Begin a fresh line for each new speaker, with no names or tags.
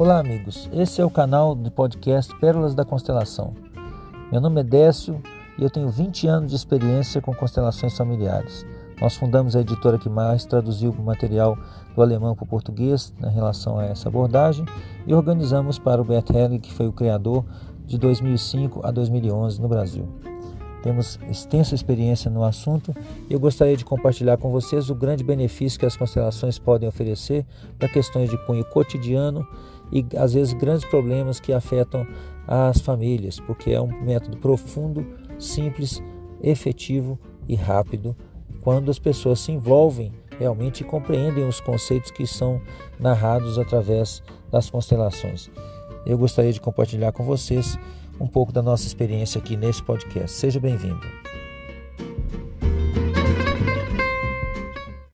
Olá, amigos. Esse é o canal do podcast Pérolas da Constelação. Meu nome é Décio e eu tenho 20 anos de experiência com constelações familiares. Nós fundamos a editora que mais traduziu o material do alemão para o português em relação a essa abordagem e organizamos para o Bert Helling, que foi o criador de 2005 a 2011 no Brasil. Temos extensa experiência no assunto e eu gostaria de compartilhar com vocês o grande benefício que as constelações podem oferecer para questões de cunho cotidiano e às vezes grandes problemas que afetam as famílias, porque é um método profundo, simples, efetivo e rápido quando as pessoas se envolvem realmente e compreendem os conceitos que são narrados através das constelações. Eu gostaria de compartilhar com vocês um pouco da nossa experiência aqui nesse podcast. Seja bem-vindo.